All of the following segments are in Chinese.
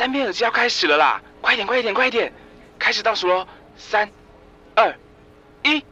单片耳机要开始了啦！快点，快点，快点！开始倒数喽，三、二、一。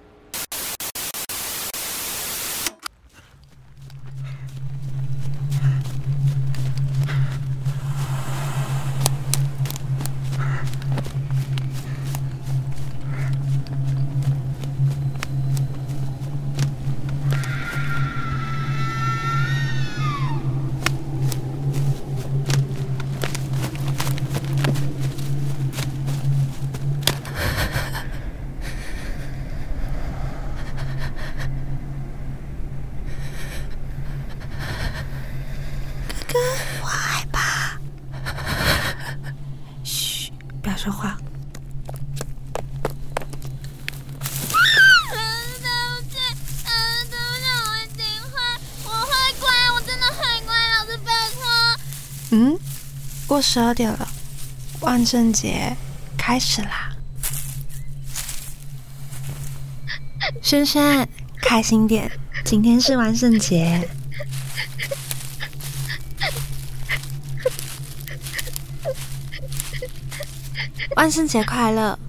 说话。嗯，过十二点了，万圣节开始啦！轩轩，开心点，今天是万圣节。万圣节快乐！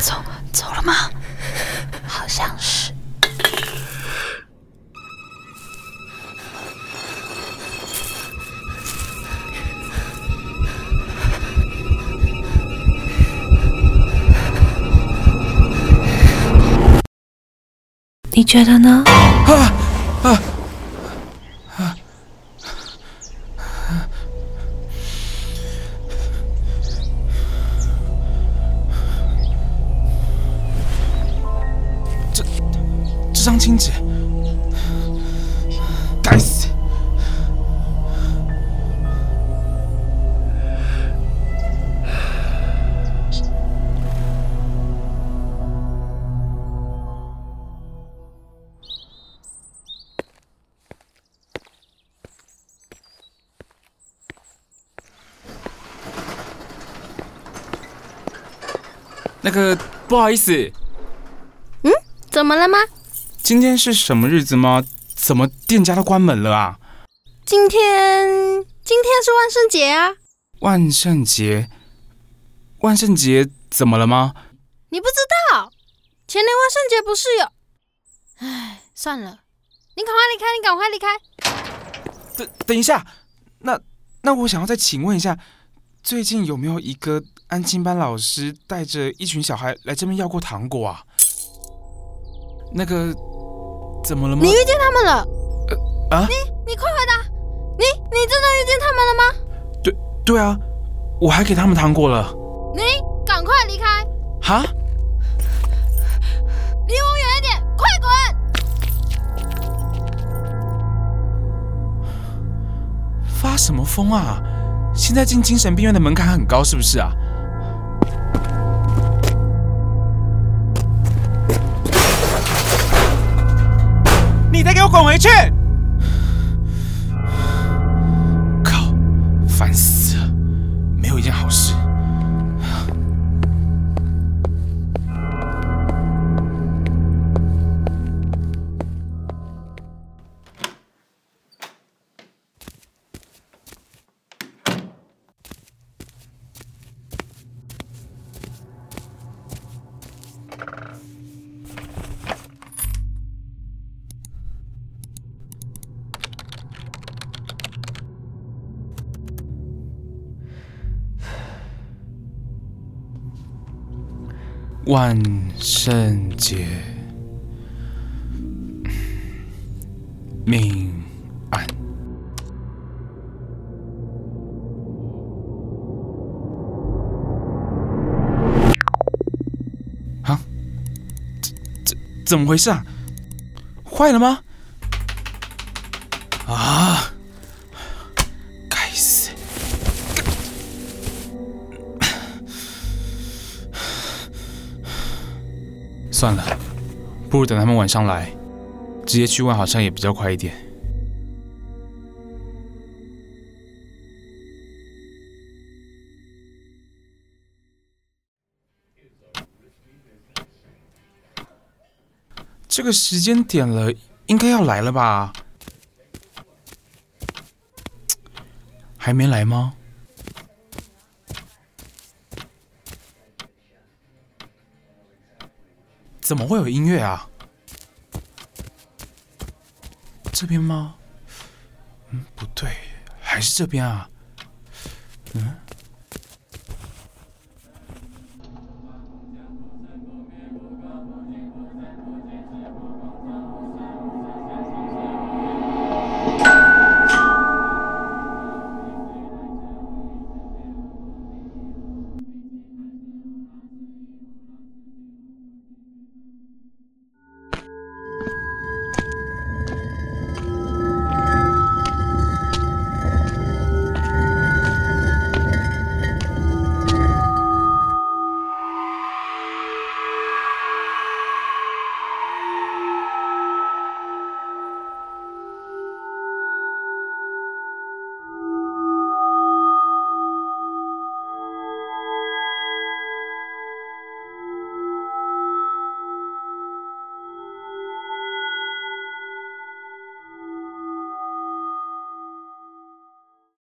走走了吗？好像是。你觉得呢？这张亲纸，该死！那个，不好意思，嗯怎么了吗？今天是什么日子吗？怎么店家都关门了啊？今天，今天是万圣节啊！万圣节，万圣节怎么了吗？你不知道，前年万圣节不是有……唉，算了，你赶快离开，你赶快离开。等等一下，那那我想要再请问一下，最近有没有一个安亲班老师带着一群小孩来这边要过糖果啊？那个怎么了吗你？遇见他们了？啊？你你快回答！你你真的遇见他们了吗？对对啊，我还给他们糖果了。你赶快离开，哈？离我远一点，快滚！发什么疯啊？现在进精神病院的门槛很高，是不是啊？再给我滚回去！靠，烦死了，没有一件好事。万圣节命案。啊？这这怎么回事啊？坏了吗？啊！算了，不如等他们晚上来，直接去问，好像也比较快一点。这个时间点了，应该要来了吧？还没来吗？怎么会有音乐啊？这边吗？嗯，不对，还是这边啊？嗯。